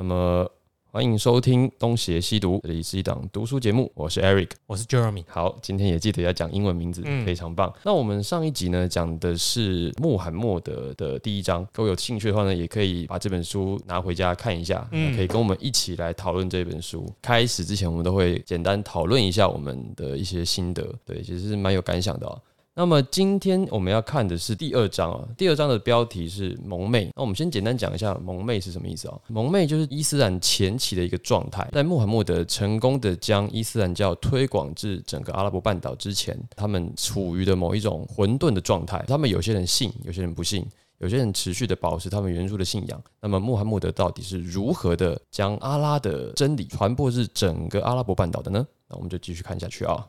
那么欢迎收听东邪西毒，这里是一档读书节目，我是 Eric。我是 Jeremy。好，今天也记得要讲英文名字，嗯非常棒。那我们上一集呢讲的是穆罕默德的第一章，各位有兴趣的话呢，也可以把这本书拿回家看一下，嗯可以跟我们一起来讨论这本书。开始之前，我们都会简单讨论一下我们的一些心得，对，其实是蛮有感想的啊。那么今天我们要看的是第二章啊，第二章的标题是蒙昧。那我们先简单讲一下蒙昧是什么意思啊？蒙昧就是伊斯兰前期的一个状态，在穆罕默德成功的将伊斯兰教推广至整个阿拉伯半岛之前，他们处于的某一种混沌的状态。他们有些人信，有些人不信。有些人持续的保持他们原初的信仰，那么穆罕默德到底是如何的将阿拉的真理传播至整个阿拉伯半岛的呢？那我们就继续看下去啊。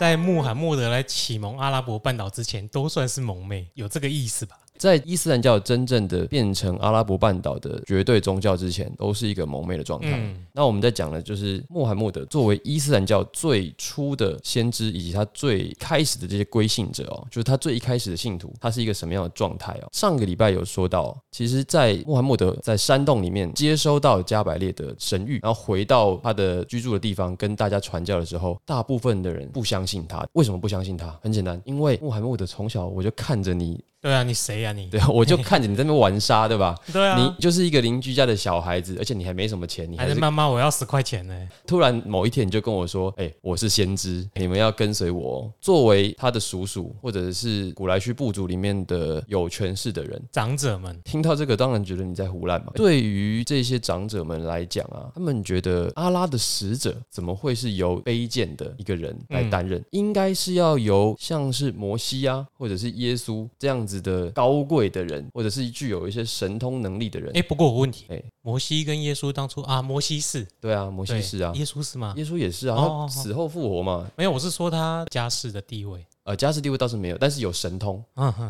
在穆罕默德来启蒙阿拉伯半岛之前，都算是蒙妹，有这个意思吧？在伊斯兰教真正的变成阿拉伯半岛的绝对宗教之前，都是一个蒙昧的状态。嗯，那我们在讲的就是穆罕默德作为伊斯兰教最初的先知，以及他最开始的这些归信者哦，就是他最一开始的信徒，他是一个什么样的状态哦？上个礼拜有说到，其实，在穆罕默德在山洞里面接收到加百列的神谕，然后回到他的居住的地方跟大家传教的时候，大部分的人不相信他。为什么不相信他？很简单，因为穆罕默德从小我就看着你，对啊，你谁呀、你？对啊，我就看着你在那边玩沙，对吧？对啊，你就是一个邻居家的小孩子，而且你还没什么钱，你还是妈妈，我要十块钱呢。突然某一天你就跟我说：“哎、我是先知，你们要跟随我哦。”作为他的叔叔或者是古莱须部族里面的有权势的人，长者们，听到这个当然觉得你在胡乱嘛。对于这些长者们来讲啊，他们觉得阿拉的使者怎么会是由卑贱的一个人来担任？应该是要由像是摩西啊，或者是耶稣这样子的高贵的人，或者是具有一些神通能力的人。哎，不过我问题，哎摩西跟耶稣当初啊，摩西是，对啊，摩西是啊，耶稣是吗？耶稣也是啊，哦哦哦他死后复活嘛。没有，我是说他家世的地位。呃，家世地位倒是没有，但是有神通，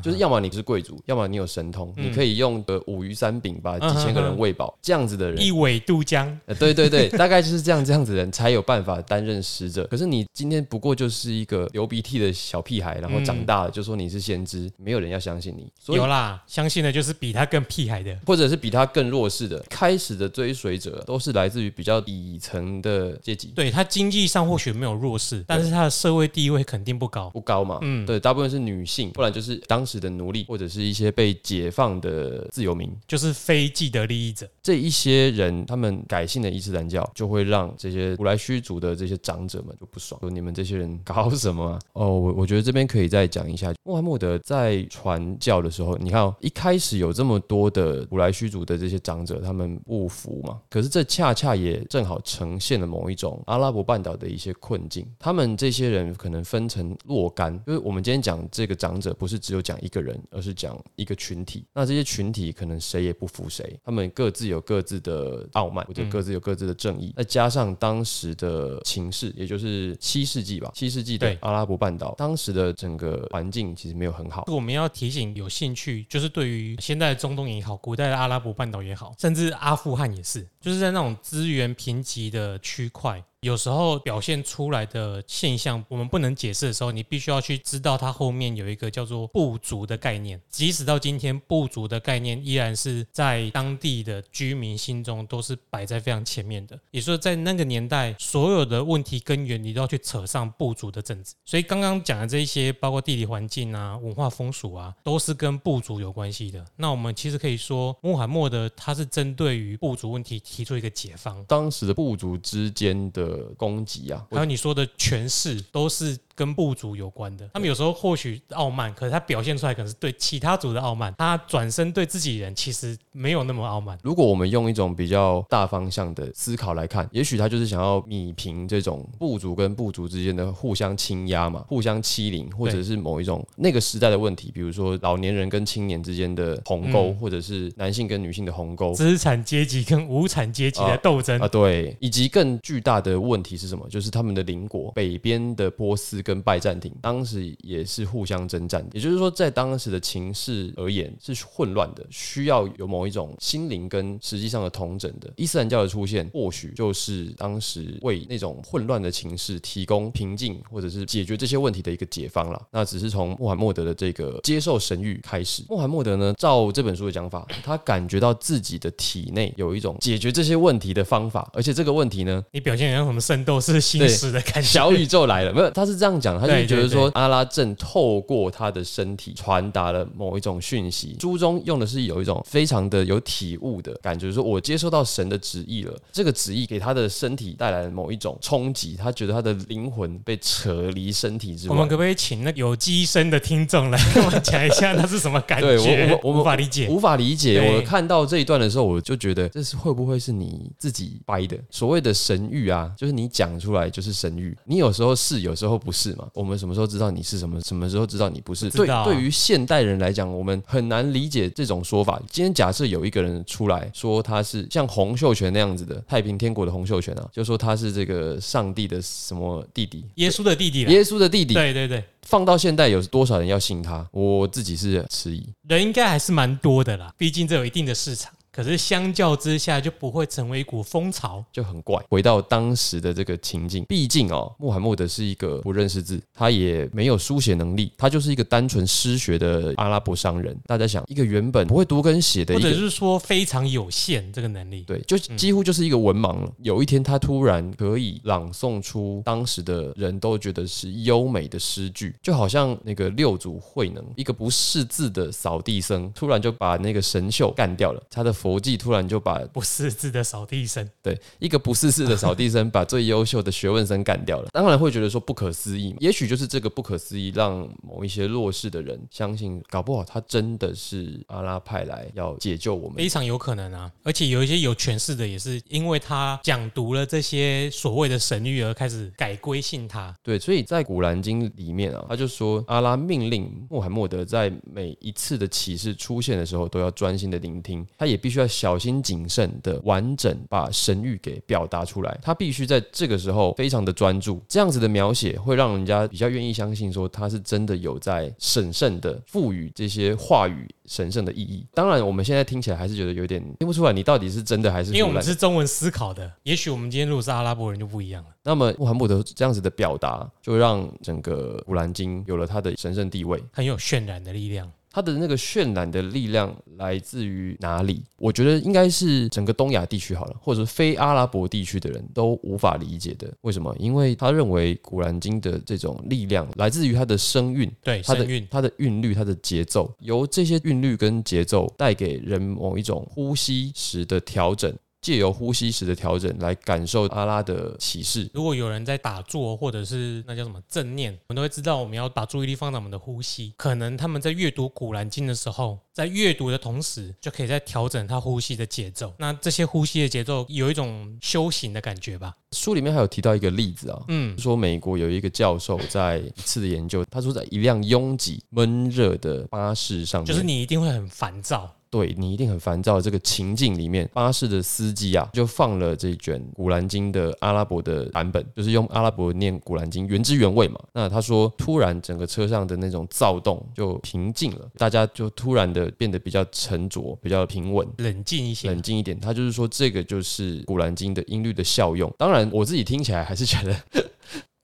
就是要么你是贵族，要么你有神通，你可以用个五鱼三饼把几千个人喂饱，这样子的人一，苇渡江，呃，对对对，大概就是这样这样子的人才有办法担任使者。可是你今天不过就是一个流鼻涕的小屁孩，然后长大了就说你是先知，没有人要相信你，所以有啦，相信的就是比他更屁孩的。或者是比他更弱势的，开始的追随者都是来自于比较底层的阶级。对他经济上或许没有弱势，但是他的社会地位肯定不高。不高嘛，嗯对，大部分是女性，不然就是当时的奴隶，或者是一些被解放的自由民。就是非既得利益者。这一些人，他们改信了伊斯兰教，就会让这些古莱虚族的这些长者们就不爽，说你们这些人搞什么啊、哦，我我觉得这边可以再讲一下，穆罕默德在传教的时候，你看、哦，一开始有这么多的古莱虚族的这些长者，他们不服嘛，可是这恰恰也正好呈现了某一种阿拉伯半岛的一些困境。他们这些人可能分成若干，就是我们今天讲这个长者，不是只有讲一个人，而是讲一个群体。那这些群体可能谁也不服谁，他们各自有各自的傲慢，或者各自有各自的正义。再加上当时的情势，也就是七世纪吧，七世纪的对阿拉伯半岛，当时的整个环境其实没有很好。我们要提醒有兴趣，就是对于现在的中东也好，古代的阿拉伯半岛也好，甚至阿富汗也是，就是在那种资源贫瘠的区块。有时候表现出来的现象，我们不能解释的时候，你必须要去知道它后面有一个叫做部族的概念。即使到今天，部族的概念依然是在当地的居民心中都是摆在非常前面的。也说，在那个年代，所有的问题根源你都要去扯上部族的政治。所以刚刚讲的这一些，包括地理环境啊、文化风俗啊，都是跟部族有关系的。那我们其实可以说，穆罕默德他是针对于部族问题提出一个解方。当时的部族之间的攻击啊，还有你说的权势，都是跟部族有关的。他们有时候或许傲慢，可是他表现出来可能是对其他族的傲慢，他转身对自己人其实没有那么傲慢。如果我们用一种比较大方向的思考来看，也许他就是想要弭平这种部族跟部族之间的互相倾压嘛，互相欺凌，或者是某一种那个时代的问题，比如说老年人跟青年之间的鸿沟，嗯或者是男性跟女性的鸿沟。资产阶级跟无产阶级的斗争，啊，对，以及更巨大的问题是什么？就是他们的邻国北边的波斯跟拜占庭，当时也是互相征战。也就是说，在当时的情势而言是混乱的，需要有某一种心灵跟实际上的同整的。伊斯兰教的出现，或许就是当时为那种混乱的情势提供平静，或者是解决这些问题的一个解方了。那只是从穆罕默德的这个接受神谕开始。穆罕默德呢，照这本书的讲法，他感觉到自己的体内有一种解决这些问题的方法，而且这个问题呢，你表现很什么圣斗士星矢的感觉，小宇宙来了，没有？他是这样讲，他就觉得说阿拉正透过他的身体传达了某一种讯息。书中用的是有一种非常的有体悟的感觉，就是说我接受到神的旨意了，这个旨意给他的身体带来了某一种冲击，他觉得他的灵魂被扯离身体之外我们。可不可以请那有机身的听众来跟我们讲一下，那是什么感对我觉？我们我们无法理解。无法理解。我看到这一段的时候，我就觉得这是会不会是你自己掰的？所谓的神谕啊，就是你讲出来就是神谕。你有时候是，有时候不是嘛。我们什么时候知道你是什么？什么时候知道你不是？对对于现代人来讲，我们很难理解这种说法。今天假设有一个人出来说他是像洪秀全那样子的太平天国的洪秀全啊，就说他是这个上帝的什么弟弟，耶稣的弟弟。耶稣的弟弟。对对对，放到现代有多少人要信他？我自己是迟疑。人应该还是蛮多的啦，毕竟这有一定的市场。可是相较之下，就不会成为一股风潮。就很怪。回到当时的这个情境，毕竟哦，穆罕默德是一个不认识字，他也没有书写能力，他就是一个单纯失学的阿拉伯商人。大家想，一个原本不会读跟写的。或者是说非常有限这个能力。对，就几乎就是一个文盲了。有一天，他突然可以朗诵出当时的人都觉得是优美的诗句，就好像那个六祖慧能，一个不识字的扫地僧，突然就把那个神秀干掉了。他的佛技突然就把不识字的扫地僧，对，一个不识字的扫地僧把最优秀的学问生干掉了，当然会觉得说不可思议嘛。也许就是这个不可思议，让某一些弱势的人相信，搞不好他真的是阿拉派来要解救我们。非常有可能啊。而且有一些有权势的，也是因为他讲读了这些所谓的神谕而开始改归信他。对，所以在《古兰经》里面啊，他就说阿拉命令穆罕默德在每一次的启示出现的时候，都要专心的聆听，他也必须要小心谨慎的完整把神谕给表达出来，他必须在这个时候非常的专注，这样子的描写会让人家比较愿意相信说他是真的有在审慎的赋予这些话语神圣的意义。当然，我们现在听起来还是觉得有点听不出来，你到底是真的还是因为我们是中文思考的，也许我们今天如果是阿拉伯人就不一样了。那么穆罕默德这样子的表达，就让整个古兰经有了它的神圣地位。很有渲染的力量。它的那个渲染的力量来自于哪里？我觉得应该是整个东亚地区好了，或者非阿拉伯地区的人都无法理解的。为什么？因为他认为《古兰经》的这种力量来自于它的声韵。对，它的声韵它的韵律、它的节奏，由这些韵律跟节奏带给人某一种呼吸时的调整，借由呼吸时的调整来感受阿拉的启示。如果有人在打坐，或者是那叫什么正念，我们都会知道我们要把注意力放在我们的呼吸。可能他们在阅读《古兰经》的时候，在阅读的同时，就可以在调整他呼吸的节奏。那这些呼吸的节奏有一种修行的感觉吧？书里面还有提到一个例子啊，嗯，说美国有一个教授在一次的研究，他说在一辆拥挤闷热的巴士上面，就是你一定会很烦躁。对你一定很烦躁的这个情境里面，巴士的司机啊，就放了这卷《古兰经》的阿拉伯的版本，就是用阿拉伯念《古兰经》原汁原味嘛。那他说，突然整个车上的那种躁动就平静了，大家就突然的变得比较沉着、比较平稳。冷静一些冷，静一点，他就是说这个就是《古兰经》的音律的效用。当然，我自己听起来还是觉得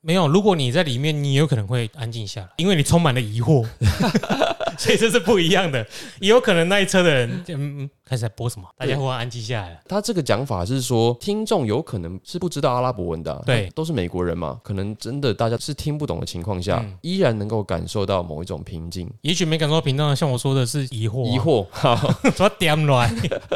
没有。如果你在里面，你有可能会安静下来，因为你充满了疑惑，所以这是不一样的。也有可能那一车的人，嗯，嗯开始在播什么，大家忽然安静下来了。他这个讲法是说，听众有可能是不知道阿拉伯文的啊、对都是美国人嘛，可能真的大家是听不懂的情况下，嗯依然能够感受到某一种平静、也许没感受到平淡，像我说的是疑惑、疑，惑。好，说点来。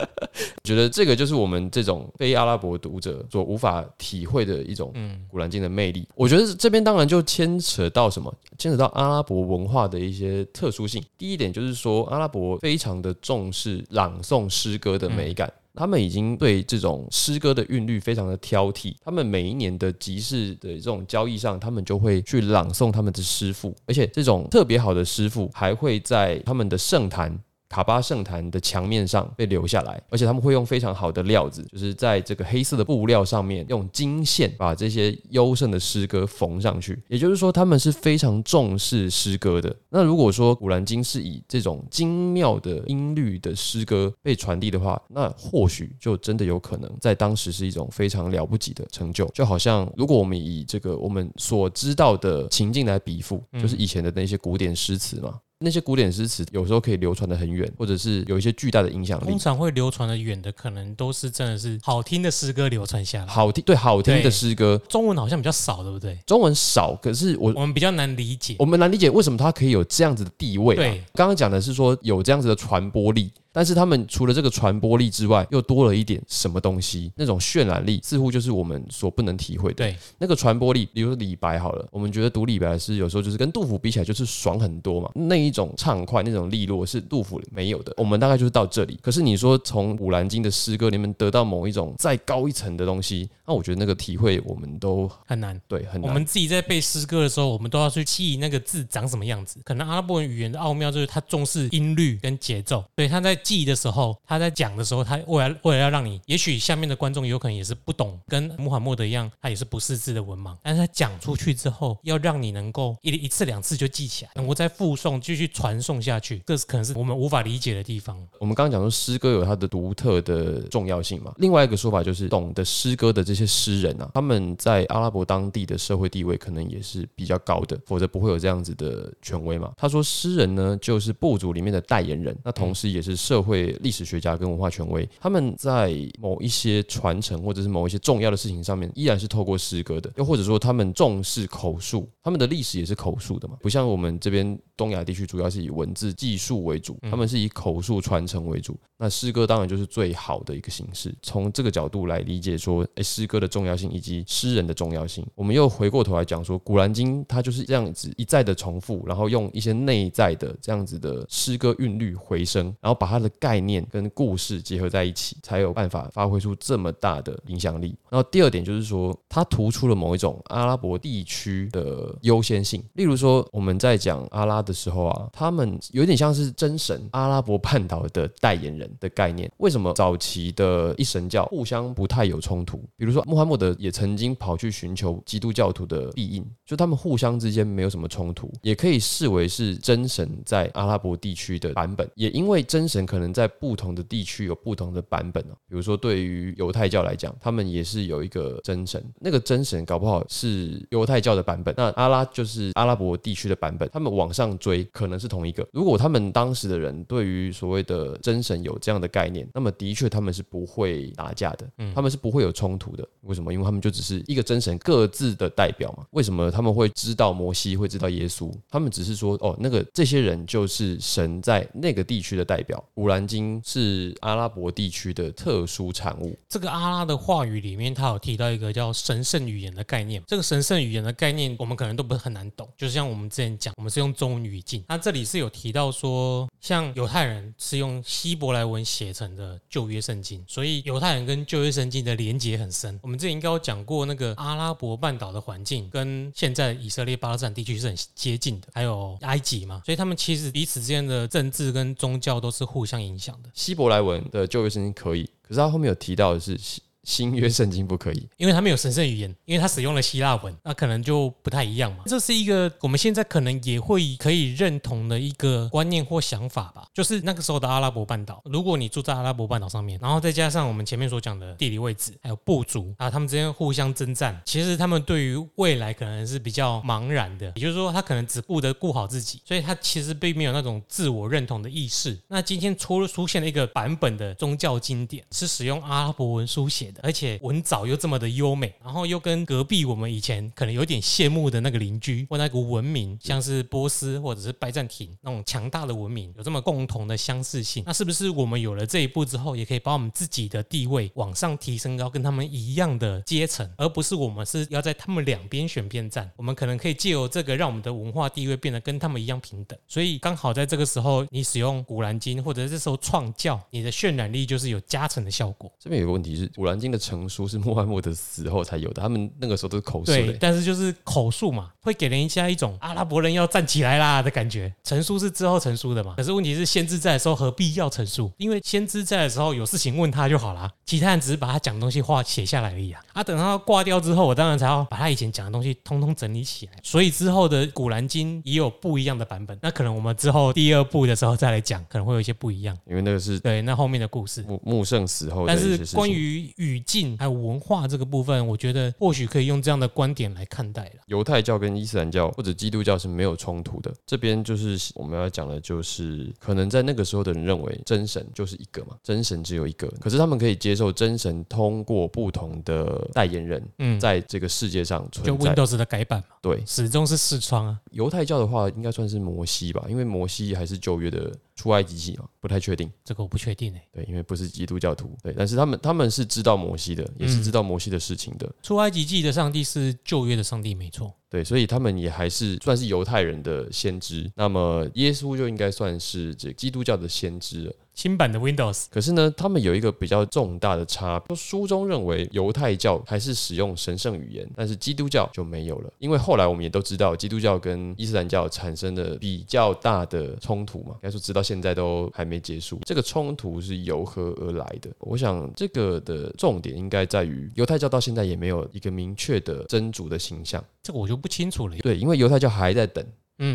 觉得这个就是我们这种非阿拉伯读者所无法体会的一种嗯，古兰经的魅力。我觉得这边当然就牵扯到什么，牵扯到阿拉伯文化的一些特殊性。第一点就是说，阿拉伯非常的重视朗诵诗歌的美感。他们已经对这种诗歌的韵律非常的挑剔，他们每一年的集市的这种交易上，他们就会去朗诵他们的诗赋，而且这种特别好的诗赋还会在他们的圣坛卡巴圣坛的墙面上被留下来，而且他们会用非常好的料子，就是在这个黑色的布料上面用金线把这些优胜的诗歌缝上去。也就是说，他们是非常重视诗歌的。那如果说《古兰经》是以这种精妙的音律的诗歌被传递的话，那或许就真的有可能在当时是一种非常了不起的成就。就好像如果我们以这个我们所知道的情境来比附，就是以前的那些古典诗词嘛。那些古典诗词有时候可以流传的很远，或者是有一些巨大的影响力通。常会流传的远的，可能都是真的是好听的诗歌流传下来。好听对好听的诗歌，中文好像比较少，对不对？中文少，可是我我们比较难理解。我们难理解为什么它可以有这样子的地位、啊。对，刚刚讲的是说有这样子的传播力，但是他们除了这个传播力之外，又多了一点什么东西？那种渲染力似乎就是我们所不能体会的。对，那个传播力，比如说李白好了，我们觉得读李白的诗有时候就是跟杜甫比起来就是爽很多嘛，那一种畅快、那种利落是杜甫没有的。我们大概就是到这里。可是你说从《古兰经》的诗歌里面得到某一种再高一层的东西，那我觉得那个体会我们都很难。对很难。我们自己在背诗歌的时候，我们都要去记忆那个字长什么样子。可能阿拉伯文语言的奥妙就是它重视音律跟节奏，所以他在记的时候，他在讲的时候，他为了为了要让你，也许下面的观众有可能也是不懂，跟穆罕默德一样，他也是不识字的文盲，但是他讲出去之后，要让你能够一一次两次就记起来，能够再复诵，继续传送下去，这是可能是我们无法理解的地方。我们刚刚讲说诗歌有它的独特的重要性嘛，另外一个说法就是懂得诗歌的这些诗人啊，他们在阿拉伯当地的社会地位可能也是比较高的，否则不会有这样子的权威嘛。他说诗人呢就是部族里面的代言人，那同时也是社会历史学家跟文化权威，他们在某一些传承或者是某一些重要的事情上面，依然是透过诗歌的，又或者说他们重视口述，他们的历史也是口述的嘛，不像我们这边东亚地区主要是以文字记述为主，他们是以口述传承为主。那诗歌当然就是最好的一个形式。从这个角度来理解说，诶，诗歌的重要性以及诗人的重要性，我们又回过头来讲说，《古兰经》它就是这样子一再的重复，然后用一些内在的这样子的诗歌韵律回声，然后把它的概念跟故事结合在一起，才有办法发挥出这么大的影响力。然后第二点就是说，它突出了某一种阿拉伯地区的优先性。例如说，我们在讲阿拉的时候啊，他们有点像是真神阿拉伯半岛的代言人的概念。为什么早期的一神教互相不太有冲突？比如说，穆罕默德也曾经跑去寻求基督教徒的庇应，就他们互相之间没有什么冲突，也可以视为是真神在阿拉伯地区的版本。也因为真神可能在不同的地区有不同的版本哦，比如说对于犹太教来讲，他们也是有一个真神，那个真神搞不好是犹太教的版本，那阿拉就是阿拉伯地区的版本，他们往上追可能是同一个。如果他们当时的人对于所谓的真神有这样的概念，那么的确他们是不会打架的，嗯他们是不会有冲突的。为什么？因为他们就只是一个真神各自的代表嘛。为什么他们会知道摩西，会知道耶稣？他们只是说，哦，那个这些人就是神在那个地区的代表。古兰经是阿拉伯地区的特殊产物。这个阿拉的话语里面，他有提到一个叫神圣语言的概念。这个神圣语言的概念，我们可能都不是很难懂。就是像我们之前讲，我们是用中文语境，那这里是有提到说，像犹太人是用希伯来文写成的旧约圣经，所以犹太人跟旧约圣经的连结很深。我们之前应该有讲过，那个阿拉伯半岛的环境跟现在以色列巴勒斯坦地区是很接近的，还有埃及嘛，所以他们其实彼此之间的政治跟宗教都是互相相影响的。希伯来文的旧约圣经可以，可是他后面有提到的是新约圣经不可以。因为它没有神圣语言，因为它使用了希腊文，那可能就不太一样嘛。这是一个我们现在可能也会可以认同的一个观念或想法吧。就是那个时候的阿拉伯半岛，如果你住在阿拉伯半岛上面，然后再加上我们前面所讲的地理位置，还有部族啊，他们之间互相征战，其实他们对于未来可能是比较茫然的。也就是说，他可能只顾得顾好自己，所以他其实并没有那种自我认同的意识。那今天出出现了一个版本的宗教经典，是使用阿拉伯文书写的，而且文藻又这么的优美，然后又跟隔壁我们以前可能有点羡慕的那个邻居或那个文明，像是波斯或者是拜占庭那种强大的文明，有这么共同的相似性。那是不是我们有了这一步之后，也可以把我们自己的地位往上提升到跟他们一样的阶层，而不是我们是要在他们两边选边站？我们可能可以借由这个，让我们的文化地位变得跟他们一样平等。所以刚好在这个时候，你使用古兰经，或者这时候创教，你的渲染力就是有加成的效果。这边有个问题是，《古兰经》的成书是穆罕默德死后才有的，他们那个时候都是口述对，的。但是就是口述嘛，会给人家一种阿拉伯人要站起来啦的感觉。成书是之后成书的嘛，可是问题是先知在的时候何必要成书？因为先知在的时候有事情问他就好啦，其他人只是把他讲的东西话写下来而已啊。啊，等他挂掉之后，我当然才要把他以前讲的东西通通整理起来。所以之后的《古兰经》也有不一样的版本，那可能我们之后第二部的时候再来讲，可能会有一些不一样。因为那个是对，那后面的故事。穆穆圣死后但是。关于语境还有文化这个部分，我觉得或许可以用这样的观点来看待了。犹太教跟伊斯兰教或者基督教是没有冲突的。这边就是我们要讲的，就是可能在那个时候的人认为真神就是一个嘛，真神只有一个，可是他们可以接受真神通过不同的代言人，嗯，在这个世界上就存在。就 Windows 的改版嘛，对，始终是视窗啊。犹太教的话，应该算是摩西吧，因为摩西还是旧约的出埃及记啊，不太确定。这个我不确定诶、欸对，因为不是基督教徒，对，但是他们他们是知道摩西的，也是知道摩西的事情的，出埃及记的上帝是旧约的上帝，没错。对，所以他们也还是算是犹太人的先知。那么耶稣就应该算是这基督教的先知了。新版的 Windows 可是呢，他们有一个比较重大的差别，书中认为犹太教还是使用神圣语言，但是基督教就没有了。因为后来我们也都知道，基督教跟伊斯兰教产生的比较大的冲突嘛，应该说直到现在都还没结束。这个冲突是由何而来的？我想这个的重点应该在于犹太教到现在也没有一个明确的真主的形象。这个我就不清楚了。对，因为犹太教还在等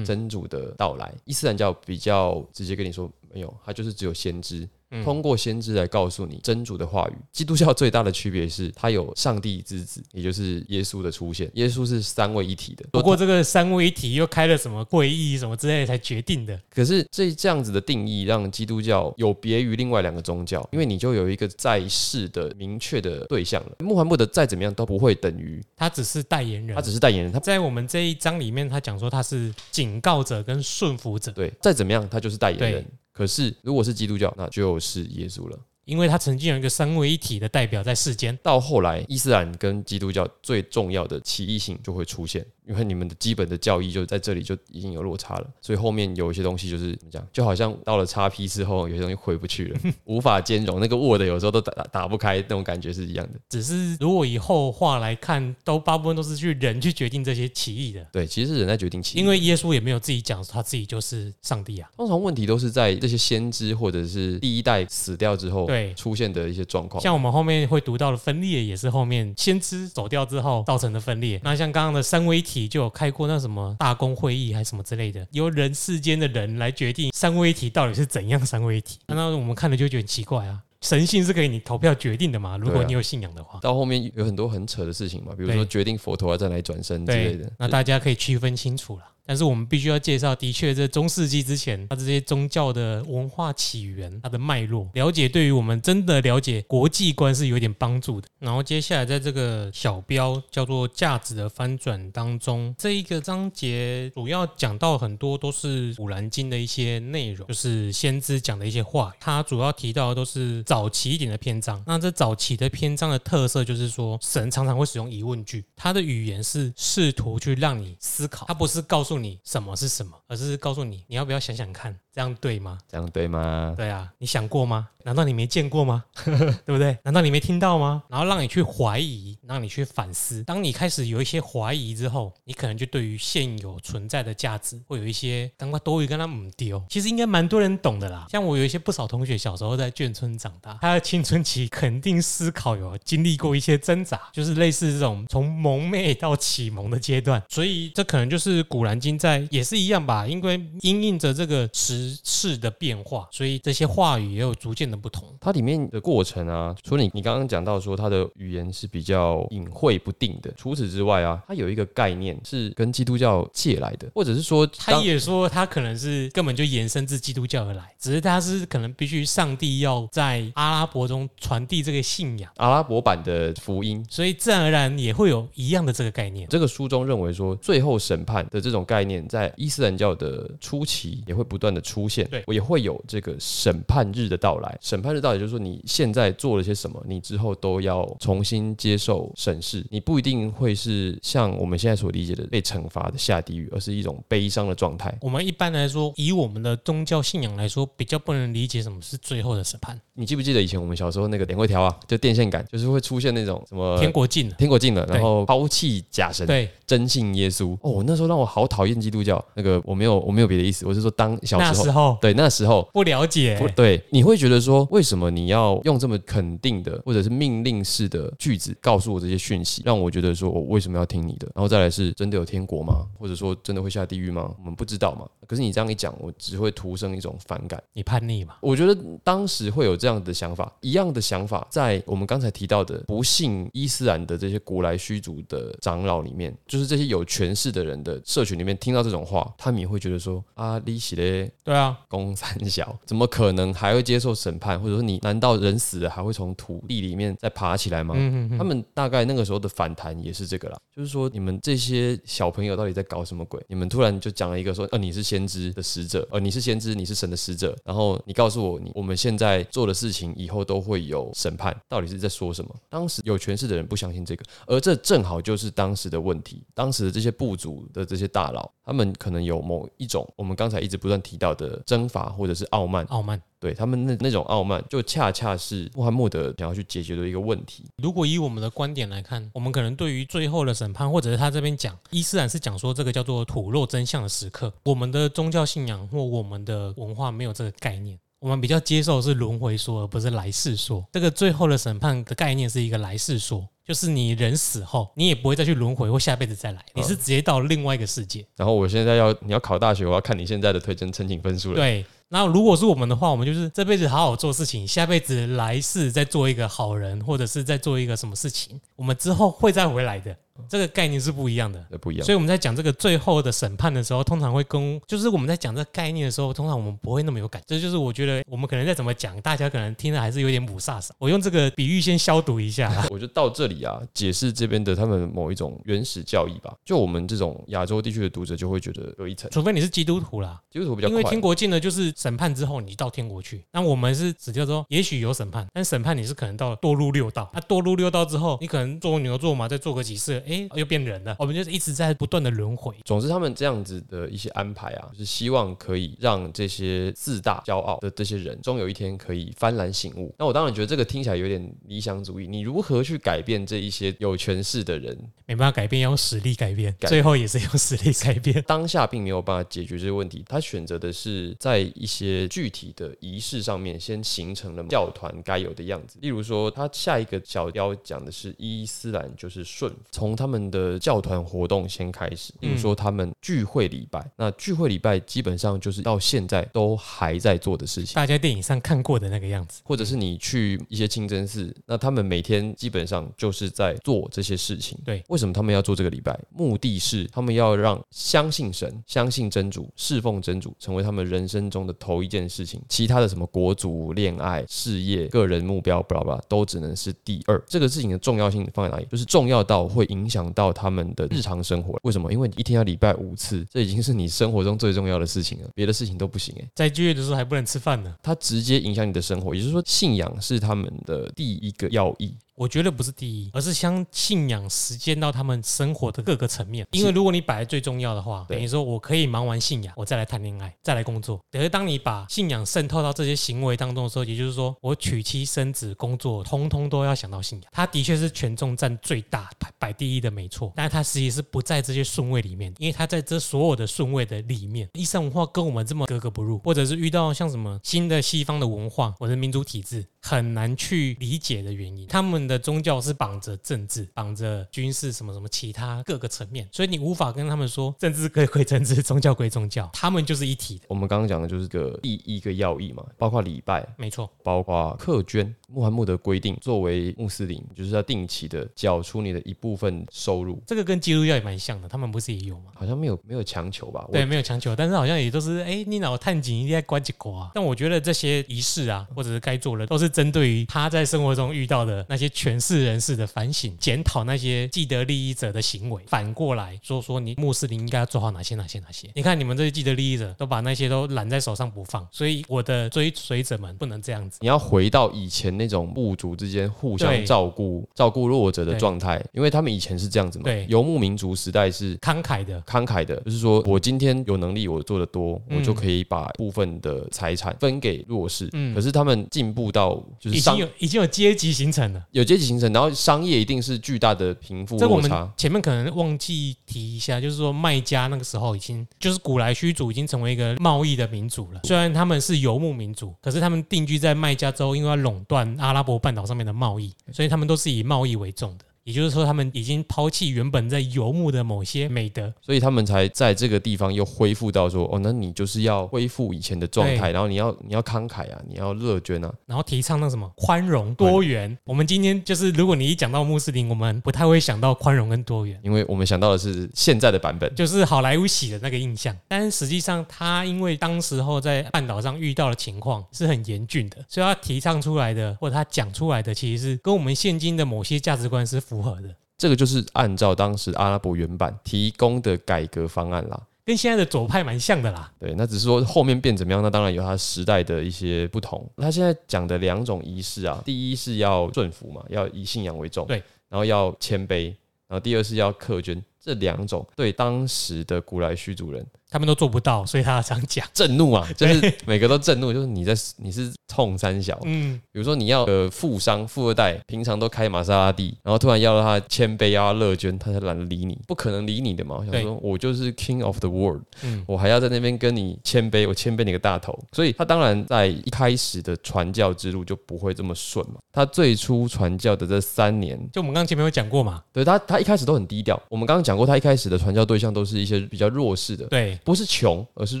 真主的到来。伊斯兰教比较直接跟你说，没有，他就是只有先知，通过先知来告诉你真主的话语。基督教最大的区别是，它有上帝之子，也就是耶稣的出现。耶稣是三位一体的。不过这个三位一体又开了什么会议什么之类的才决定的。可是这这样子的定义，让基督教有别于另外两个宗教，因为你就有一个在世的明确的对象了。穆罕默德再怎么样都不会等于他只是代言人他，只是代言人，他在我们这一章里面，他讲说他是警告者跟顺服者，对再怎么样他就是代言人对。可是如果是基督教，那就是耶稣了。因为他曾经有一个三位一体的代表在世间。到后来，伊斯兰跟基督教最重要的歧义性就会出现，因为你们的基本的教义就在这里就已经有落差了，所以后面有一些东西就是怎么讲，就好像到了叉 P 之后，有些东西回不去了，无法兼容。那个 Word 有时候都打打打不开，那种感觉是一样的。只是如果以后话来看，都大部分都是去人去决定这些歧义的，对，其实是人在决定歧义，因为耶稣也没有自己讲他自己就是上帝啊。通常问题都是在这些先知或者是第一代死掉之后，对出现的一些状况。像我们后面会读到的分裂，也是后面先知走掉之后造成的分裂。那像刚刚的三位一体就有开过那什么大公会议还是什么之类的，由人世间的人来决定三位一体到底是怎样三位一体。那我们看了就觉得很奇怪啊，神性是可以你投票决定的嘛？如果你有信仰的话。到后面有很多很扯的事情嘛，比如说决定佛陀要再来转身之类的，。那大家可以区分清楚了。但是我们必须要介绍，的确，在中世纪之前，它这些宗教的文化起源、它的脉络，了解对于我们真的了解国际观是有一点帮助的。然后接下来在这个小标叫做“价值的翻转”当中，这一个章节主要讲到很多都是《古兰经》的一些内容，就是先知讲的一些话。它主要提到的都是早期一点的篇章。那这早期的篇章的特色就是说，神常常会使用疑问句，他的语言是试图去让你思考，他不是告诉你什么是什么，而是告诉你你要不要想想看，这样对吗？这样对吗？对啊，你想过吗？难道你没见过吗？对不对？难道你没听到吗？然后让你去怀疑，让你去反思。当你开始有一些怀疑之后，你可能就对于现有存在的价值会有一些刚刚多余跟他们丢。其实应该蛮多人懂的啦。像我有一些不少同学小时候在眷村长大，他的青春期肯定思考有经历过一些挣扎，就是类似这种从蒙昧到启蒙的阶段。所以这可能就是《古兰经》在也是一样吧，因为因应着这个时事的变化，所以这些话语也有逐渐的不同。它里面的过程啊，除了你你刚刚讲到说它的语言是比较隐晦不定的，除此之外啊，它有一个概念是跟基督教借来的，或者是说他也说，他可能是根本就延伸自基督教而来，只是他是可能必须上帝要在阿拉伯中传递这个信仰，阿拉伯版的福音。所以自然而然也会有一样的这个概念。这个书中认为说，最后审判的这种概念，在伊斯兰教的初期也会不断的出出现，对我也会有这个审判日的到来。审判日到来就是说，你现在做了些什么，你之后都要重新接受审视。你不一定会是像我们现在所理解的被惩罚的下地狱，而是一种悲伤的状态。我们一般来说，以我们的宗教信仰来说，比较不能理解什么是最后的审判。你记不记得以前我们小时候那个点会条啊，就电线杆，就是会出现那种什么天国尽了，天国尽了，然后抛弃假神，对，真信耶稣。哦，那时候让我好讨厌基督教。那个我没有我没有别的意思，我是说当小时候时候对那时候不了解不，对，你会觉得说，为什么你要用这么肯定的或者是命令式的句子告诉我这些讯息，让我觉得说我为什么要听你的？然后再来是真的有天国吗？或者说真的会下地狱吗？我们不知道嘛。可是你这样一讲，我只会徒生一种反感。你叛逆嘛？我觉得当时会有这样的想法，一样的想法，在我们刚才提到的不信伊斯兰的这些古来虚族的长老里面，就是这些有权势的人的社群里面，听到这种话，他们也会觉得说啊，利息嘞，对啊，公三小，怎么可能还会接受审判？或者说你难道人死了还会从土地里面再爬起来吗？嗯嗯嗯，他们大概那个时候的反弹也是这个啦，就是说你们这些小朋友到底在搞什么鬼？你们突然就讲了一个说，呃，你是先知的使者，呃，你是先知，你是神的使者，然后你告诉我，你我们现在做的事情以后都会有审判，到底是在说什么？当时有权势的人不相信这个，而这正好就是当时的问题。当时的这些部族的这些大佬，他们可能有某一种我们刚才一直不断提到的征伐或者是傲慢，傲慢。对他们那那种傲慢，就恰恰是穆罕默德想要去解决的一个问题。如果以我们的观点来看，我们可能对于最后的审判，或者是他这边讲伊斯兰是讲说这个叫做吐露真相的时刻，我们的宗教信仰或我们的文化没有这个概念。我们比较接受的是轮回说，而不是来世说。这个最后的审判的概念是一个来世说，就是你人死后，你也不会再去轮回或下辈子再来，你是直接到另外一个世界。然后我现在要你要考大学，我要看你现在的推甄申请分数了。对，那如果是我们的话，我们就是这辈子好好做事情，下辈子来世再做一个好人，或者是再做一个什么事情，我们之后会再回来的。这个概念是不一样的。那不一样所。以我们在讲这个最后的审判的时候，通常会跟就是我们在讲这个概念的时候，通常我们不会那么有感。这就是我觉得我们可能再怎么讲，大家可能听的还是有点母萨萨。我用这个比喻先消毒一下。我就到这里啊，解释这边的他们某一种原始教义吧。就我们这种亚洲地区的读者就会觉得有一层，除非你是基督徒啦，基督徒比较快因为天。国进的就是审判之后，你到天国去。那我们是只叫做也许有审判，但审判你是可能到堕入六道。那堕入六道之后，你可能做牛做马，再做个几次，哎，又变人了。我们就是一直在不断的轮回。总之，他们这样子的一些安排啊，就是希望可以让这些自大、骄傲的这些人，终有一天可以幡然醒悟。那我当然觉得这个听起来有点理想主义。你如何去改变这一些有权势的人？没办法改变，要用实力改变，改最后也是用实力改变。当下并没有办法解决这个问题，他选择的是在一些具体的仪式上面，先形成了教团该有的样子。例如说，他下一个小雕讲的是伊斯兰就是顺服，从他们的教团活动先开始。例如说，他们聚会礼拜，那聚会礼拜基本上就是到现在都还在做的事情。大家电影上看过的那个样子。或者是你去一些清真寺，那他们每天基本上就是在做这些事情。对，为什么他们要做这个礼拜？目的是他们要让相信神、相信真主、侍奉真主成为他们人生中的头一件事情，其他的什么国足、恋爱、事业、个人目标，巴拉巴拉，都只能是第二。这个事情的重要性放在哪里？就是重要到会影响到他们的日常生活。为什么？因为你一天要礼拜五次，这已经是你生活中最重要的事情了，别的事情都不行诶。在聚会的时候还不能吃饭呢。它直接影响你的生活，也就是说，信仰是他们的第一个要义。我觉得不是第一，而是将信仰实践到他们生活的各个层面。因为如果你摆在最重要的话，等于说我可以忙完信仰，我再来谈恋爱，再来工作。可是当你把信仰渗透到这些行为当中的时候，也就是说，我娶妻生子、工作，通通都要想到信仰。它的确是权重占最大、排摆第一的，没错。但是它实际是不在这些顺位里面，因为它在这所有的顺位的里面，伊斯兰文化跟我们这么格格不入，或者是遇到像什么新的西方的文化或者民主体制，很难去理解的原因。他们的宗教是绑着政治、绑着军事什么什么其他各个层面，所以你无法跟他们说政治归归政治，宗教归宗教，他们就是一体的。我们刚刚讲的就是个第一个要义嘛，包括礼拜，没错，包括课捐。穆罕默德规定，作为穆斯林，就是要定期的缴出你的一部分收入，这个跟基督教也蛮像的，他们不是也有吗？好像没有没有强求吧？对，没有强求，但是好像也都是，哎，你脑探井一定要关几瓜。但我觉得这些仪式啊，或者是该做的，都是针对于他在生活中遇到的那些权势人士的反省、检讨那些既得利益者的行为，反过来说说你穆斯林应该要做好哪些哪些哪些。你看你们这些既得利益者都把那些都揽在手上不放，所以我的追随者们不能这样子。你要回到以前那种部族之间互相照顾、照顾弱者的状态，因为他们以前是这样子嘛。对游牧民族时代是慷慨的，慷慨的，就是说我今天有能力，我做的多，嗯我就可以把部分的财产分给弱势。嗯可是他们进步到就是已经有已经有阶级形成了。有阶级形成，然后商业一定是巨大的贫富这个我们差。前面可能忘记提一下，就是说卖家那个时候已经就是古来虚族已经成为一个贸易的民族了。虽然他们是游牧民族，可是他们定居在麦加州，因为要垄断阿拉伯半岛上面的贸易，所以他们都是以贸易为重的。也就是说，他们已经抛弃原本在游牧的某些美德，所以他们才在这个地方又恢复到说，哦，那你就是要恢复以前的状态，然后你要你要慷慨啊，你要乐捐啊，然后提倡那什么宽容多元。我们今天就是，如果你一讲到穆斯林，我们不太会想到宽容跟多元。因为我们想到的是现在的版本，就是好莱坞洗的那个印象，但实际上他因为当时候在半岛上遇到的情况是很严峻的，所以他提倡出来的或者他讲出来的，其实是跟我们现今的某些价值观是符合的，这个就是按照当时阿拉伯原版提供的改革方案啦。跟现在的左派蛮像的啦。对，那只是说后面变怎么样，那当然有它时代的一些不同。他现在讲的两种仪式啊，第一是要顺服嘛，要以信仰为重，对，然后要谦卑，然后第二是要克捐，这两种对当时的古来虚族人他们都做不到，所以他这样讲。震怒啊，就是每个都震怒，就是你在你是冲三小，嗯，比如说你要呃富商富二代，平常都开玛莎拉蒂，然后突然要他谦卑，要他乐捐，他才懒得理你，不可能理你的嘛。我想对说，我就是 King of the World，嗯我还要在那边跟你谦卑，我谦卑你个大头。所以他当然在一开始的传教之路就不会这么顺嘛。他最初传教的这三年，就我们刚刚前面有讲过嘛，对他他一开始都很低调。我们刚刚讲过，他一开始的传教对象都是一些比较弱势的，对，不是穷，而是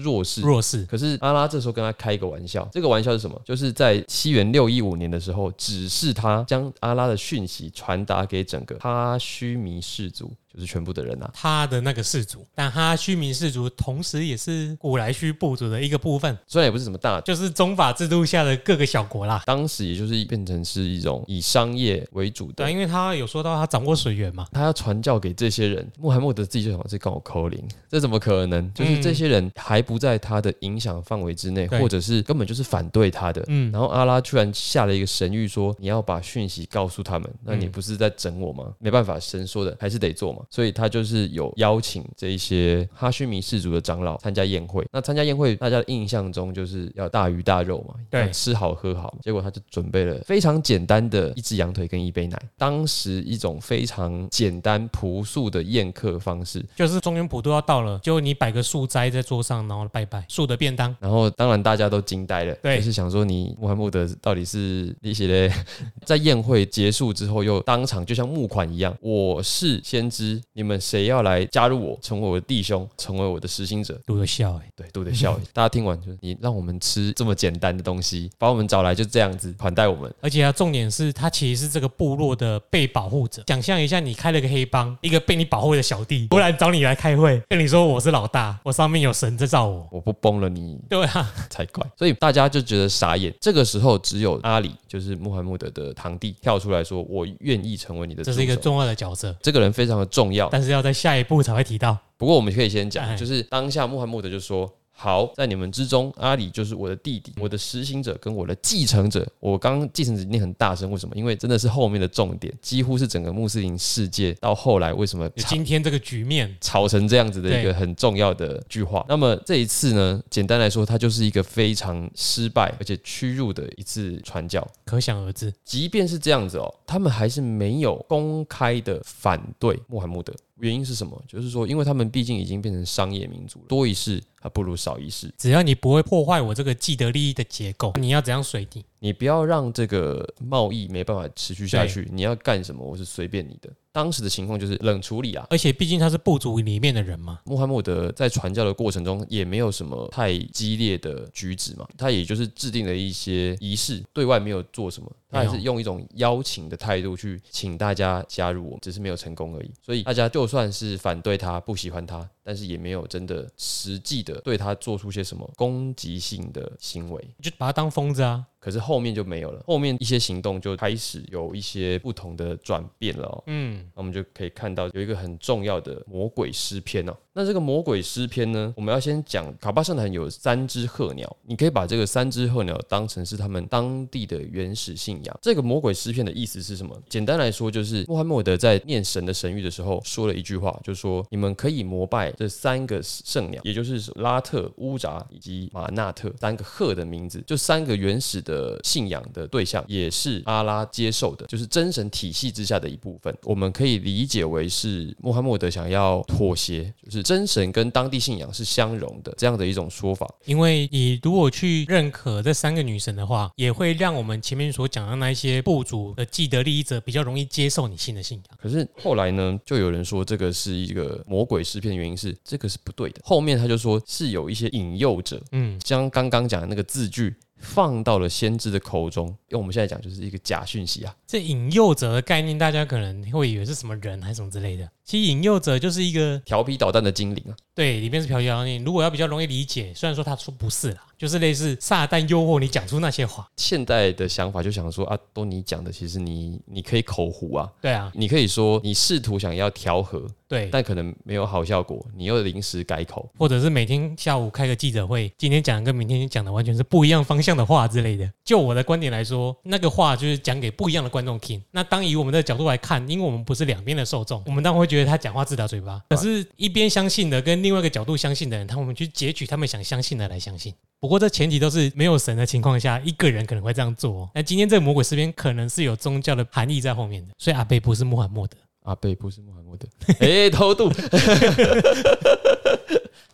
弱势。弱势，可是阿拉这时候跟他开一个玩笑，这个玩笑是什么？就是在西元六一五年的时候，指示他将阿拉的讯息传达给整个哈须弥氏族，就是全部的人啊。他的那个氏族，但他虚名氏族同时也是古来虚部族的一个部分，虽然也不是什么大，就是宗法制度下的各个小国啦。当时也就是变成是一种以商业为主的对啊，。因为他有说到他掌握水源嘛，他要传教给这些人，穆罕默德自己就想，这跟我扣零，这怎么可能？就是这些人还不在他的影响范围之内，对或者是根本就是反对他的。嗯然后阿拉居然下了一个神谕，说你要把讯息告诉他们，那你嗯不是在整我吗？没办法，神说的还是得做嘛。所以他就是有邀请这一些哈须弥氏族的长老参加宴会。那参加宴会，大家的印象中就是要大鱼大肉嘛，对吃好喝好。结果他就准备了非常简单的一只羊腿跟一杯奶，当时一种非常简单朴素的宴客方式。就是中原普渡要到了，就你摆个素斋在桌上，然后拜拜素的便当。然后当然大家都惊呆了，对就是想说你穆罕默德到底是一些嘞？在宴会结束之后，又当场就像募款一样，我是先知，你们谁要来加入我，成为我的弟兄，成为我的实行者？读的笑哎、对，都得笑。大家听完就是你让我们吃这么简单的东西，把我们找来就这样子款待我们。而且啊，重点是他其实是这个部落的被保护者。想象一下，你开了个黑帮，一个被你保护的小弟，突然找你来开会，跟你说我是老大，我上面有神在罩我。我不崩了你对啊，才怪，所以大家就觉得傻眼。这个时候，只有阿里，就是穆罕默德的堂弟，跳出来说：“我愿意成为你的。”这是一个重要的角色，这个人非常的重要。但是要在下一步才会提到。不过我们可以先哎讲，就是当下穆罕默德就说。好，在你们之中，阿里就是我的弟弟，我的实行者跟我的继承者。我刚刚继承者念很大声，为什么？因为真的是后面的重点，几乎是整个穆斯林世界到后来为什么今天这个局面，吵成这样子的一个很重要的句话。那么这一次呢，简单来说，它就是一个非常失败而且屈辱的一次传教。可想而知。即便是这样子哦，他们还是没有公开的反对穆罕默德。原因是什么？就是说，因为他们毕竟已经变成商业民族了，多一事还不如少一事。只要你不会破坏我这个既得利益的结构，你要怎样水你？你不要让这个贸易没办法持续下去，你要干什么，我是随便你的。当时的情况就是冷处理啊。而且毕竟他是部族里面的人嘛，穆罕默德在传教的过程中也没有什么太激烈的举止嘛，他也就是制定了一些仪式，对外没有做什么，他还是用一种邀请的态度去请大家加入我们，只是没有成功而已。所以大家就算是反对他、不喜欢他，但是也没有真的实际的对他做出些什么攻击性的行为。你就把他当疯子啊。可是后面就没有了，后面一些行动就开始有一些不同的转变了、哦。嗯，那我们就可以看到有一个很重要的魔鬼诗篇哦。那这个魔鬼诗篇呢，我们要先讲卡巴圣坛有三只鹤鸟，你可以把这个三只鹤鸟当成是他们当地的原始信仰。这个魔鬼诗篇的意思是什么？简单来说，就是穆罕默德在念神的神谕的时候说了一句话，就是说你们可以膜拜这三个圣鸟，也就是拉特、乌扎以及马纳特三个鹤的名字，就三个原始的信仰的对象，也是阿拉接受的，就是真神体系之下的一部分。我们可以理解为是穆罕默德想要妥协，就是真神跟当地信仰是相容的这样的一种说法。因为你如果去认可这三个女神的话，也会让我们前面所讲的那一些部族的既得利益者比较容易接受你新的信仰。可是后来呢，就有人说这个是一个魔鬼诗篇的原因是这个是不对的。后面他就说是有一些引诱者嗯，将刚刚讲的那个字句放到了先知的口中，用我们现在讲就是一个假讯息啊。这引诱者的概念，大家可能会以为是什么人还是什么之类的。其实引诱者就是一个调皮捣蛋的精灵啊，对，里面是嫖妓妖孽。如果要比较容易理解，虽然说他说不是啦，就是类似撒旦诱惑你讲出那些话。现在的想法就想说啊，都你讲的，其实你你可以口胡啊，对啊，你可以说你试图想要调和，对，但可能没有好效果，你又临时改口。或者是每天下午开个记者会，今天讲的跟明天讲的完全是不一样方向的话之类的。就我的观点来说，那个话就是讲给不一样的观众听。那当以我们的角度来看，因为我们不是两边的受众，我们当然会觉得他讲话自打嘴巴。可是，一边相信的跟另外一个角度相信的人，他们去截取他们想相信的来相信。不过这前提都是没有神的情况下，一个人可能会这样做哦。那今天这个魔鬼诗篇可能是有宗教的含义在后面的，所以阿贝不是穆罕默德。阿贝不是穆罕默德，哎、偷渡。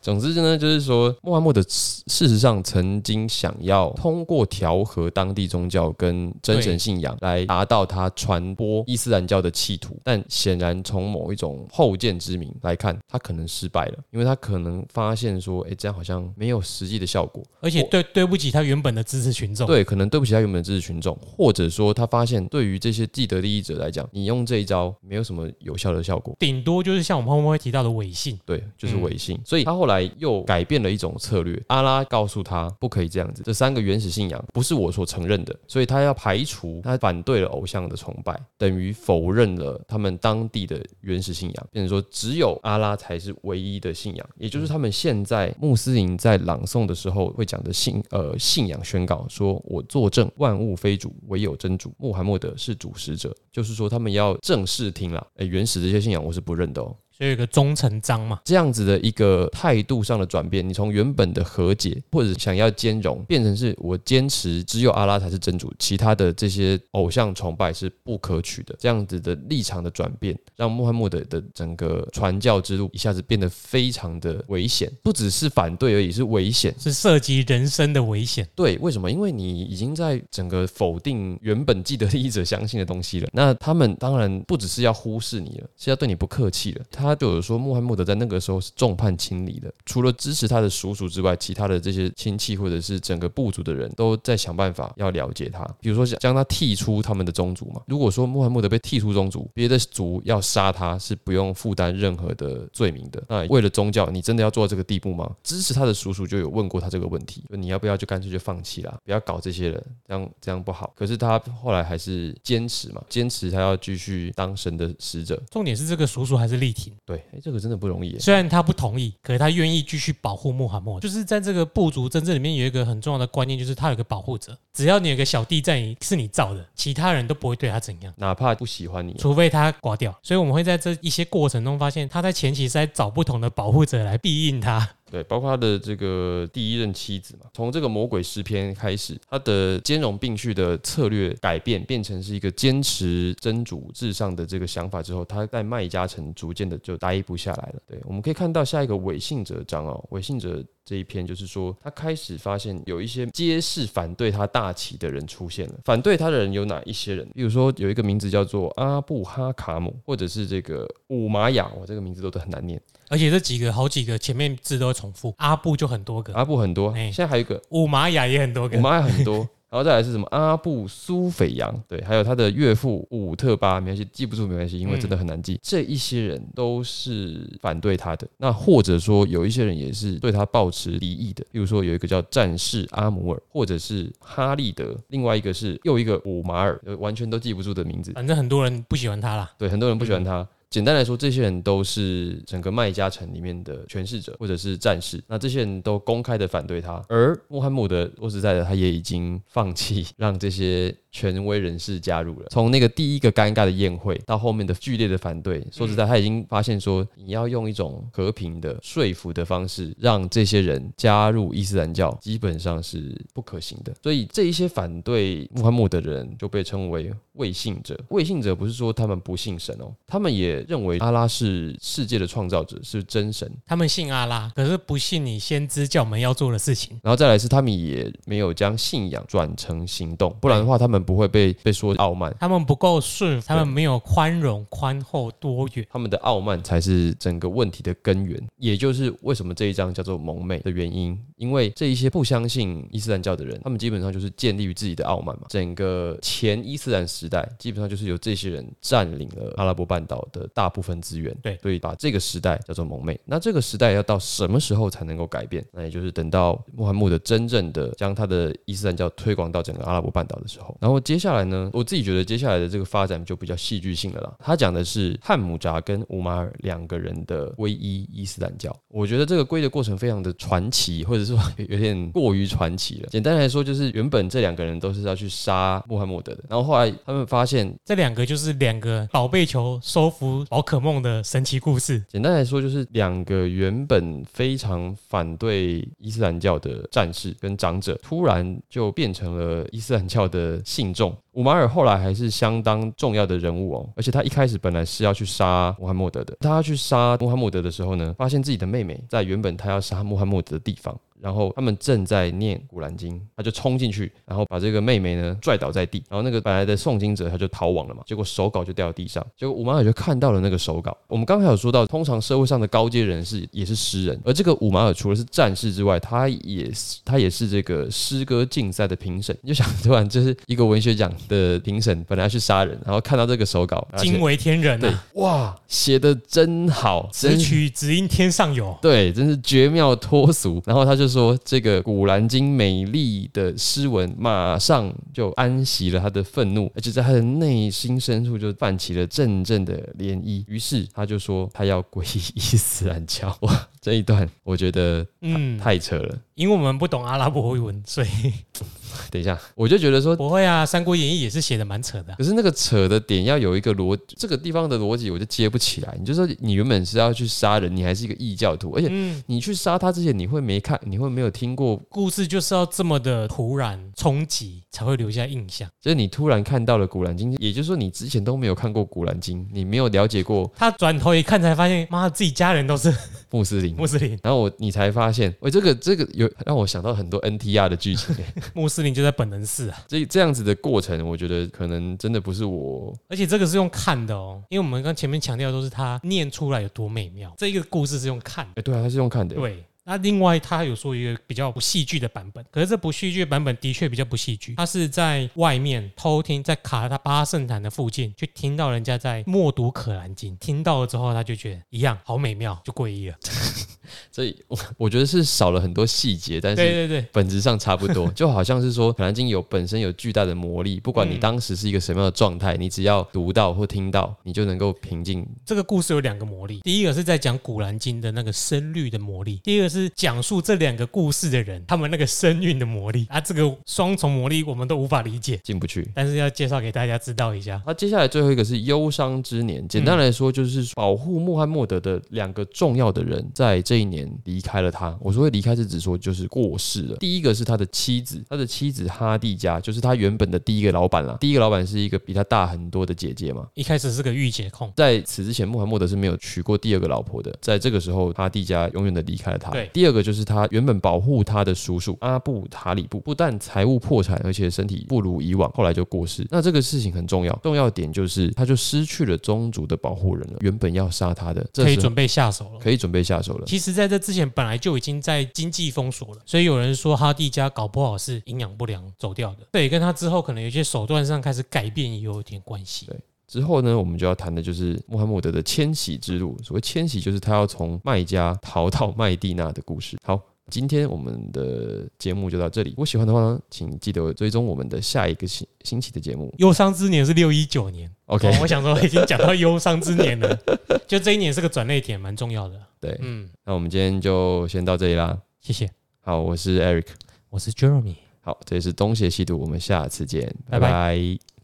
总之呢，就是说，穆罕默德事事实上曾经想要通过调和当地宗教跟真神信仰来达到他传播伊斯兰教的企图，但显然从某一种后见之明来看，他可能失败了，因为他可能发现说，哎、这样好像没有实际的效果，而且对对不起他原本的支持群众。对，可能对不起他原本的支持群众，或者说他发现对于这些既得利益者来讲，你用这一招没有什么有效的效果。顶多就是像我们后面会提到的伪信。对，就是嗯违信。所以他后来又改变了一种策略。阿拉告诉他不可以这样子，这三个原始信仰不是我所承认的，所以他要排除，他反对了偶像的崇拜，等于否认了他们当地的原始信仰，变成说只有阿拉才是唯一的信仰，也就是他们现在穆斯林在朗诵的时候会讲的信呃信仰宣告，说我作证万物非主，唯有真主，穆罕默德是主使者，就是说他们要正视听啦，诶，原始这些信仰我是不认的哦。所以有一个忠诚章嘛，这样子的一个态度上的转变，你从原本的和解或者想要兼容，变成是我坚持只有阿拉才是真主，其他的这些偶像崇拜是不可取的。这样子的立场的转变，让穆罕默德的整个传教之路一下子变得非常的危险，不只是反对而已，是危险。是涉及人生的危险。对，为什么？因为你已经在整个否定原本既得利益者相信的东西了。那他们当然不只是要忽视你了，是要对你不客气了。他他就有说，穆罕默德在那个时候是众叛亲离的，除了支持他的叔叔之外，其他的这些亲戚或者是整个部族的人都在想办法要了解他，比如说将他剔出他们的宗族嘛。如果说穆罕默德被剔出宗族，别的族要杀他是不用负担任何的罪名的。那为了宗教，你真的要做到这个地步吗？支持他的叔叔就有问过他这个问题，就你要不要就干脆就放弃啦，不要搞这些人，这样这样不好。可是他后来还是坚持嘛，坚持他要继续当神的使者。重点是这个叔叔还是力挺，对，哎，这个真的不容易耶。虽然他不同意，可是他愿意继续保护穆罕默德。就是在这个部族真正里面有一个很重要的观念，就是他有个保护者，只要你有个小弟在你是你造的，其他人都不会对他怎样。哪怕不喜欢你，除非他挂掉，所以我们会在这一些过程中发现，他在前期是在找不同的保护者来庇应他。对，包括他的这个第一任妻子嘛，从这个魔鬼诗篇开始，他的兼容并蓄的策略改变，变成是一个坚持真主至上的这个想法之后，他在麦加城逐渐的就待不下来了。对，我们可以看到下一个伪信者章哦，伪信者。这一篇就是说，他开始发现有一些揭示反对他大旗的人出现了。反对他的人有哪一些人？比如说有一个名字叫做阿布哈卡姆，或者是这个五玛雅，我这个名字都都很难念。而且这几个好几个前面字都会重复，阿布就很多个，阿布很多，欸现在还有一个五玛雅也很多个五。玛雅很多。然后再来是什么阿布苏斐扬，对，还有他的岳父伍特巴，没关系，记不住没关系，因为真的很难记。这一些人都是反对他的，那或者说有一些人也是对他抱持敌意的，比如说有一个叫战士阿姆尔，或者是哈利德，另外一个是又一个伍马尔，呃完全都记不住的名字。反正很多人不喜欢他啦。对，很多人不喜欢他。简单来说，这些人都是整个麦加城里面的权势者或者是战士，那这些人都公开的反对他，而穆罕默德说实在的，他也已经放弃让这些权威人士加入了。从那个第一个尴尬的宴会到后面的剧烈的反对，说实在，他已经发现说，你要用一种和平的说服的方式让这些人加入伊斯兰教，基本上是不可行的。所以这一些反对穆罕默德的人就被称为未信者。未信者不是说他们不信神哦，他们也认为阿拉是世界的创造者，是真神。他们信阿拉，可是不信你先知教门要做的事情。然后再来是他们也没有将信仰转成行动，不然的话他们不会被被说傲慢。他们不够顺，他们没有宽容、宽厚、多元。他们的傲慢才是整个问题的根源，也就是为什么这一章叫做蒙昧的原因。因为这一些不相信伊斯兰教的人，他们基本上就是建立于自己的傲慢嘛。整个前伊斯兰时代，基本上就是由这些人占领了阿拉伯半岛的大部分资源。对所以把这个时代叫做蒙昧。那这个时代要到什么时候才能够改变？那也就是等到穆罕默德真正的将他的伊斯兰教推广到整个阿拉伯半岛的时候。然后接下来呢，我自己觉得接下来的这个发展就比较戏剧性了啦。他讲的是汉姆扎跟乌马尔两个人的皈依伊斯兰教。我觉得这个皈的过程非常的传奇，或者说有有点过于传奇了。简单来说，就是原本这两个人都是要去杀穆罕默德的，然后后来他们发现这两个就是两个宝贝球收服宝可梦的神奇故事。简单来说，就是两个原本非常反对伊斯兰教的战士跟长者，突然就变成了伊斯兰教的信众。伍马尔后来还是相当重要的人物哦，而且他一开始本来是要去杀穆罕默德的。他要去杀穆罕默德的时候呢，发现自己的妹妹在原本他要杀穆罕默德的地方。然后他们正在念古兰经，他就冲进去，然后把这个妹妹呢拽倒在地，然后那个本来的诵经者他就逃亡了嘛，结果手稿就掉到地上，结果五马尔就看到了那个手稿。我们刚才有说到，通常社会上的高阶人士也是诗人，而这个五马尔除了是战士之外，他也是他也是这个诗歌竞赛的评审。你就想，突然就是一个文学奖的评审，本来要去杀人，然后看到这个手稿，惊为天人对啊！哇，写的真好，真只曲只应天上有。对，真是绝妙脱俗。然后他就说，这个《古兰经》美丽的诗文，马上就安息了他的愤怒，而且在他的内心深处就泛起了阵阵的涟漪。于是他就说，他要皈依伊斯兰教。这一段我觉得嗯，太扯了。因为我们不懂阿拉伯文，所以 等一下，我就觉得说。不会啊。《三国演义》也是写的蛮扯的啊、可是那个扯的点要有一个逻，这个地方的逻辑我就接不起来。你就说你原本是要去杀人，你还是一个异教徒，而且嗯，你去杀他之前，你会没看，你会没有听过故事就是要这么的突然冲击，才会留下印象。就是你突然看到了《古兰经》，也就是说你之前都没有看过《古兰经》，你没有了解过他转头一看，才发现，妈，自己家人都是穆斯林，穆斯林，然后我你才发现，喂，这个这个有让我想到很多 NTR 的剧情，穆斯林就在本能寺啊。这这样子的过程，我觉得可能真的不是我而且这个是用看的哦，因为我们刚前面强调都是他念出来有多美妙，这一个故事是用看的。哎、对啊，他是用看的，对，那另外他有说一个比较不戏剧的版本，可是这不戏剧的版本的确比较不戏剧，他是在外面偷听，在卡塔巴圣坛的附近，就听到人家在默读可兰经，听到了之后他就觉得一样好美妙，就皈依了。所以我我觉得是少了很多细节，但是对对对，本质上差不多，就好像是说《可兰经》有本身有巨大的魔力，不管你嗯当时是一个什么样的状态，你只要读到或听到，你就能够平静。这个故事有两个魔力，第一个是在讲《古兰经》的那个声律的魔力，第二个是讲述这两个故事的人他们那个声韵的魔力啊，这个双重魔力我们都无法理解，进不去。但是要介绍给大家知道一下。那接下来最后一个是忧伤之年，简单来说就是保护穆罕默德的两个重要的人在这一年离开了他。我说会离开是指说就是过世了。第一个是他的妻子，他的妻子哈蒂加，就是他原本的第一个老板啦。第一个老板是一个比他大很多的姐姐嘛。一开始是个御姐控，在此之前，穆罕默德是没有娶过第二个老婆的。在这个时候，哈蒂加永远的离开了他。对第二个就是他原本保护他的叔叔阿布塔里布，不但财务破产，而且身体不如以往，后来就过世。那这个事情很重要，重要点就是他就失去了宗族的保护人了，原本要杀他的，这可以准备下手了。可以准备下手了。其实，在这之前本来就已经在经济封锁了，所以有人说哈蒂家搞不好是营养不良走掉的，这也跟他之后可能有些手段上开始改变也有一点关系。对之后呢，我们就要谈的就是穆罕默德的迁徙之路。所谓迁徙，就是他要从麦加逃到麦地那的故事。好，今天我们的节目就到这里。如果喜欢的话呢，请记得追踪我们的下一个星星期的节目。忧伤之年是六一九年 OK，、哦我想说已经讲到忧伤之年了，就这一年是个转捩点，蛮重要的。对，嗯，那我们今天就先到这里啦。谢谢，好，我是 Eric。我是 Jeremy。好，这里是东邪西毒，我们下次见，拜拜拜拜